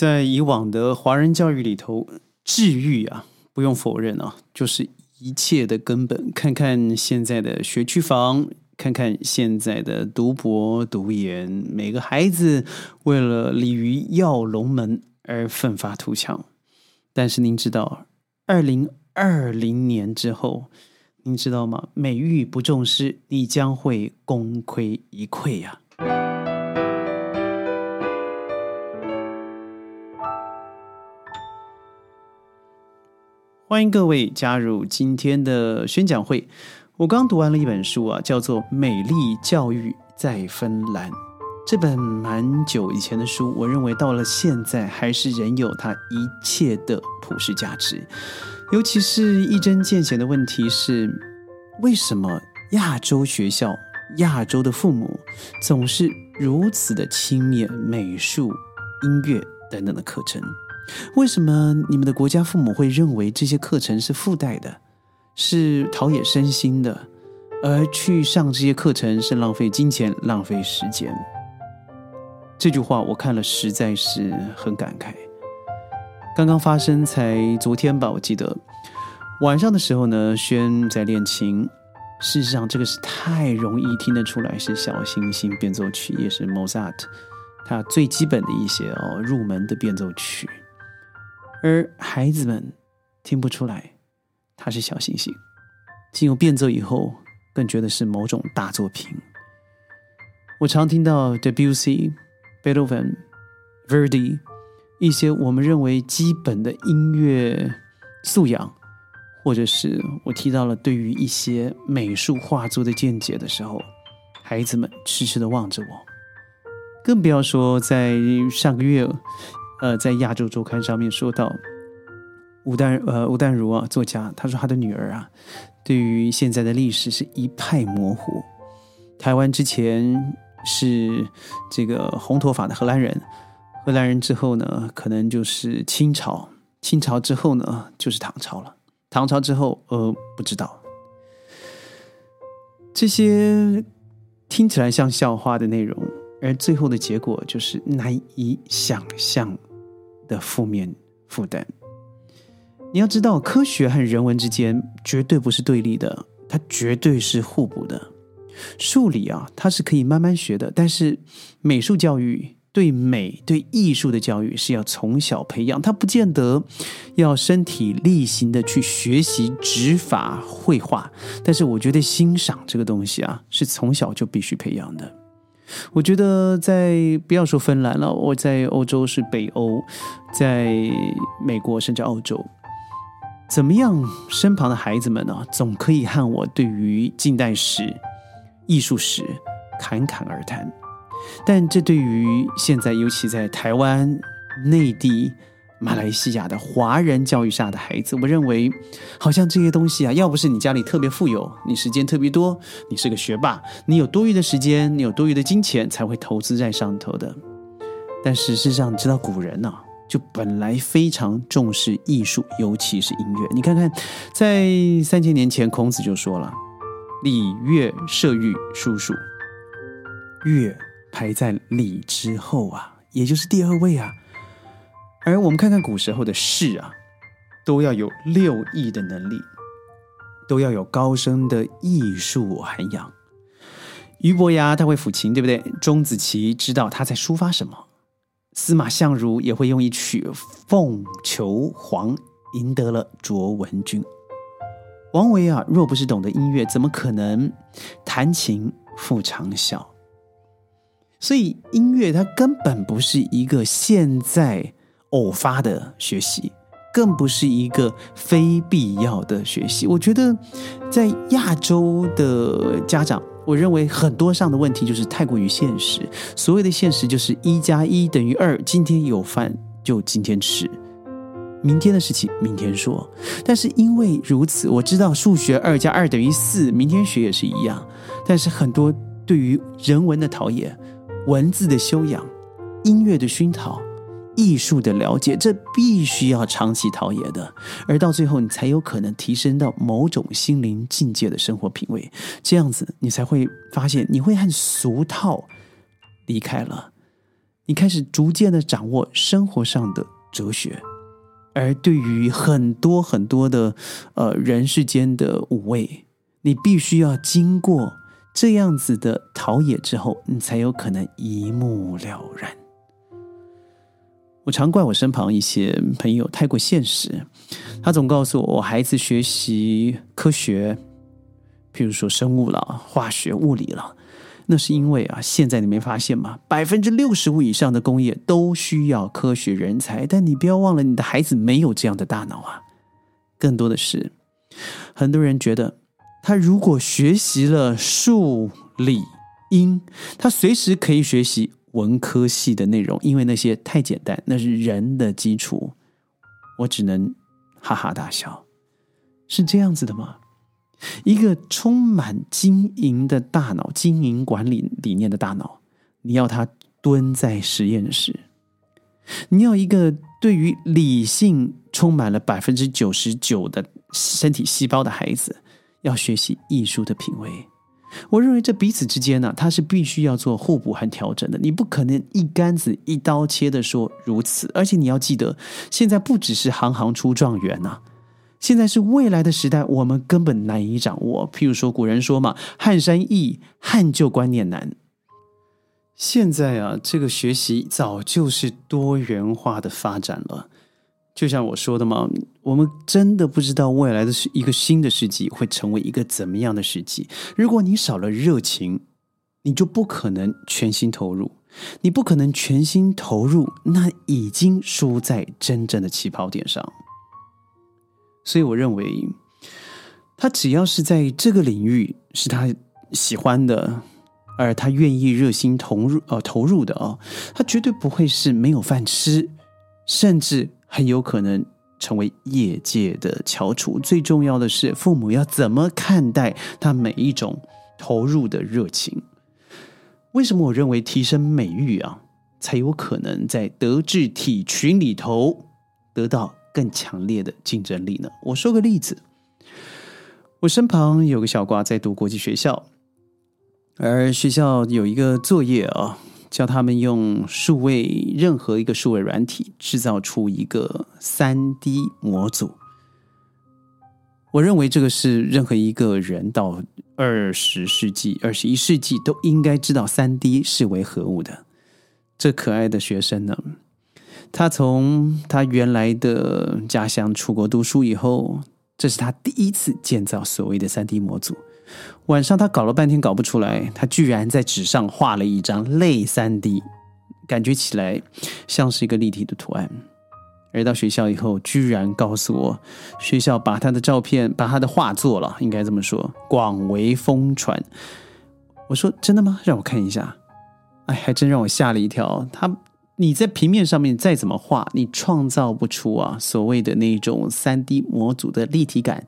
在以往的华人教育里头，治愈啊，不用否认啊，就是一切的根本。看看现在的学区房，看看现在的读博读研，每个孩子为了鲤鱼跃龙门而奋发图强。但是您知道，二零二零年之后，您知道吗？美育不重视，你将会功亏一篑呀。欢迎各位加入今天的宣讲会。我刚读完了一本书啊，叫做《美丽教育在芬兰》。这本蛮久以前的书，我认为到了现在还是仍有它一切的普世价值。尤其是一针见血的问题是：为什么亚洲学校、亚洲的父母总是如此的轻蔑美术、音乐等等的课程？为什么你们的国家父母会认为这些课程是附带的，是陶冶身心的，而去上这些课程是浪费金钱、浪费时间？这句话我看了实在是很感慨。刚刚发生才昨天吧，我记得晚上的时候呢，轩在练琴。事实上，这个是太容易听得出来是小星星变奏曲，也是 Mozart 他最基本的一些哦入门的变奏曲。而孩子们听不出来，他是小星星。进入变奏以后，更觉得是某种大作品。我常听到 Debussy、Beethoven、Verdi 一些我们认为基本的音乐素养，或者是我提到了对于一些美术画作的见解的时候，孩子们痴痴的望着我。更不要说在上个月。呃，在亚洲周刊上面说到，吴淡呃吴淡如啊，作家，他说他的女儿啊，对于现在的历史是一派模糊。台湾之前是这个红头发的荷兰人，荷兰人之后呢，可能就是清朝，清朝之后呢，就是唐朝了，唐朝之后，呃，不知道。这些听起来像笑话的内容，而最后的结果就是难以想象。的负面负担，你要知道，科学和人文之间绝对不是对立的，它绝对是互补的。数理啊，它是可以慢慢学的，但是美术教育对美、对艺术的教育是要从小培养，它不见得要身体力行的去学习指法绘画，但是我觉得欣赏这个东西啊，是从小就必须培养的。我觉得在不要说芬兰了，我在欧洲是北欧，在美国甚至澳洲，怎么样？身旁的孩子们呢，总可以和我对于近代史、艺术史侃侃而谈，但这对于现在，尤其在台湾、内地。马来西亚的华人教育下的孩子，我认为好像这些东西啊，要不是你家里特别富有，你时间特别多，你是个学霸，你有多余的时间，你有多余的金钱，才会投资在上头的。但事实上，你知道古人呢，就本来非常重视艺术，尤其是音乐。你看看，在三千年前，孔子就说了：“礼乐射御书数，乐排在礼之后啊，也就是第二位啊。”而我们看看古时候的士啊，都要有六艺的能力，都要有高深的艺术涵养。俞伯牙他会抚琴，对不对？钟子期知道他在抒发什么。司马相如也会用一曲《凤求凰》赢得了卓文君。王维啊，若不是懂得音乐，怎么可能弹琴复长啸？所以音乐它根本不是一个现在。偶发的学习，更不是一个非必要的学习。我觉得，在亚洲的家长，我认为很多上的问题就是太过于现实。所谓的现实，就是一加一等于二。今天有饭就今天吃，明天的事情明天说。但是因为如此，我知道数学二加二等于四，明天学也是一样。但是很多对于人文的陶冶、文字的修养、音乐的熏陶。艺术的了解，这必须要长期陶冶的，而到最后，你才有可能提升到某种心灵境界的生活品味。这样子，你才会发现，你会和俗套离开了，你开始逐渐的掌握生活上的哲学，而对于很多很多的呃人世间的五味，你必须要经过这样子的陶冶之后，你才有可能一目了然。我常怪我身旁一些朋友太过现实，他总告诉我，孩子学习科学，譬如说生物了、化学、物理了。那是因为啊，现在你没发现吗？百分之六十五以上的工业都需要科学人才，但你不要忘了，你的孩子没有这样的大脑啊。更多的是，很多人觉得，他如果学习了数理英，他随时可以学习文科系的内容，因为那些太简单，那是人的基础。我只能哈哈大笑，是这样子的吗？一个充满经营的大脑、经营管理理念的大脑，你要他蹲在实验室；你要一个对于理性充满了百分之九十九的身体细胞的孩子，要学习艺术的品味。我认为这彼此之间呢，它是必须要做互补和调整的。你不可能一竿子一刀切的说如此，而且你要记得，现在不只是行行出状元呐。现在是未来的时代，我们根本难以掌握。譬如说，古人说嘛，“汉山易，汉旧观念难。”现在啊，这个学习早就是多元化的发展了。就像我说的嘛，我们真的不知道未来的是一个新的世纪会成为一个怎么样的世纪。如果你少了热情，你就不可能全心投入。你不可能全心投入，那已经输在真正的起跑点上。所以我认为，他只要是在这个领域是他喜欢的，而他愿意热心投入呃投入的哦，他绝对不会是没有饭吃，甚至很有可能成为业界的翘楚。最重要的是，父母要怎么看待他每一种投入的热情？为什么我认为提升美育啊，才有可能在德智体群里头得到？更强烈的竞争力呢？我说个例子，我身旁有个小瓜在读国际学校，而学校有一个作业啊，教他们用数位任何一个数位软体制造出一个三 D 模组。我认为这个是任何一个人到二十世纪、二十一世纪都应该知道三 D 是为何物的。这可爱的学生呢？他从他原来的家乡出国读书以后，这是他第一次建造所谓的三 D 模组。晚上他搞了半天搞不出来，他居然在纸上画了一张类三 D，感觉起来像是一个立体的图案。而到学校以后，居然告诉我，学校把他的照片、把他的画作了，应该这么说，广为疯传。我说真的吗？让我看一下。哎，还真让我吓了一跳。他。你在平面上面再怎么画，你创造不出啊所谓的那种三 D 模组的立体感。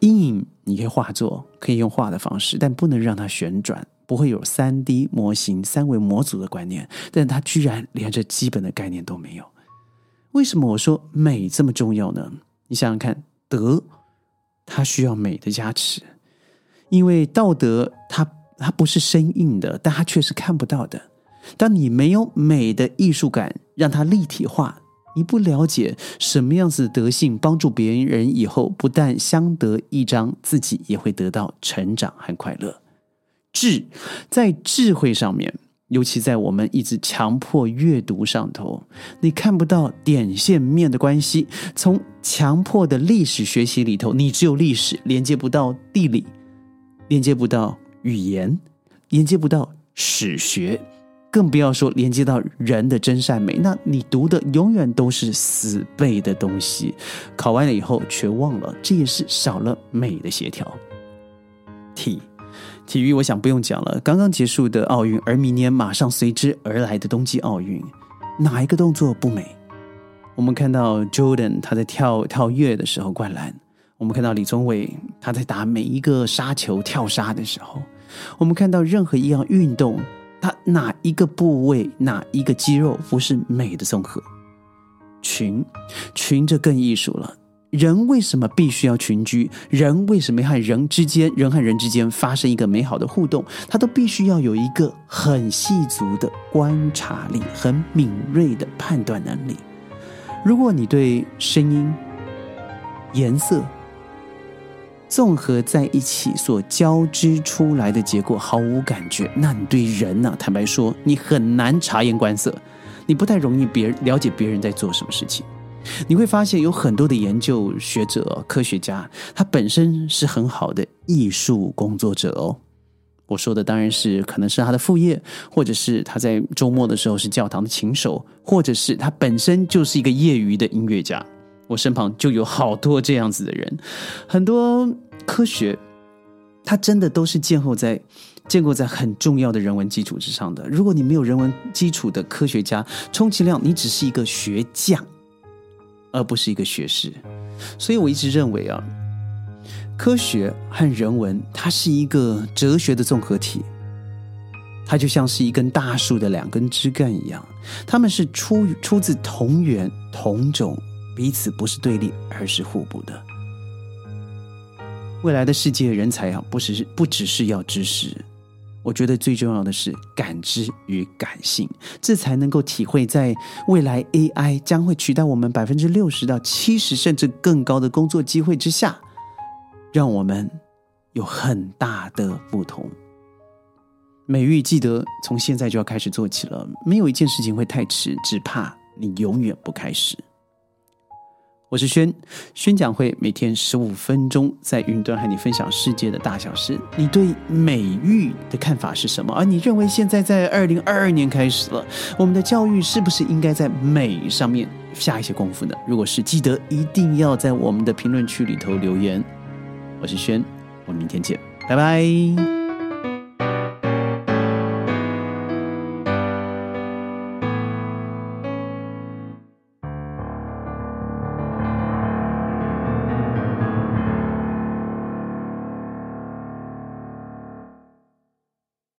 阴影你可以画作，可以用画的方式，但不能让它旋转，不会有三 D 模型、三维模组的观念。但它居然连这基本的概念都没有。为什么我说美这么重要呢？你想想看，德它需要美的加持，因为道德它它不是生硬的，但它却是看不到的。当你没有美的艺术感，让它立体化，你不了解什么样子的德性帮助别人以后，不但相得益彰，自己也会得到成长和快乐。智在智慧上面，尤其在我们一直强迫阅读上头，你看不到点线面的关系。从强迫的历史学习里头，你只有历史连接不到地理，连接不到语言，连接不到史学。更不要说连接到人的真善美，那你读的永远都是死背的东西，考完了以后却忘了，这也是少了美的协调。体体育，我想不用讲了，刚刚结束的奥运，而明年马上随之而来的冬季奥运，哪一个动作不美？我们看到 Jordan 他在跳跳跃的时候灌篮，我们看到李宗伟他在打每一个杀球跳杀的时候，我们看到任何一样运动。它哪一个部位、哪一个肌肉不是美的综合？群，群这更艺术了。人为什么必须要群居？人为什么和人之间、人和人之间发生一个美好的互动？他都必须要有一个很细足的观察力、很敏锐的判断能力。如果你对声音、颜色综合在一起所交织出来的结果毫无感觉，那你对人呢？坦白说，你很难察言观色，你不太容易别人了解别人在做什么事情。你会发现有很多的研究学者、科学家，他本身是很好的艺术工作者哦。我说的当然是可能是他的副业，或者是他在周末的时候是教堂的琴手，或者是他本身就是一个业余的音乐家。我身旁就有好多这样子的人，很多科学，它真的都是建构在建构在很重要的人文基础之上的。如果你没有人文基础的科学家，充其量你只是一个学匠，而不是一个学士。所以我一直认为啊，科学和人文它是一个哲学的综合体，它就像是一根大树的两根枝干一样，它们是出出自同源同种。彼此不是对立，而是互补的。未来的世界人才啊，不只是不只是要知识，我觉得最重要的是感知与感性，这才能够体会在未来 AI 将会取代我们百分之六十到七十甚至更高的工作机会之下，让我们有很大的不同。美玉记得从现在就要开始做起了，没有一件事情会太迟，只怕你永远不开始。我是轩，宣讲会每天十五分钟，在云端和你分享世界的大小事。你对美育的看法是什么？而你认为现在在二零二二年开始了，我们的教育是不是应该在美上面下一些功夫呢？如果是，记得一定要在我们的评论区里头留言。我是轩，我们明天见，拜拜。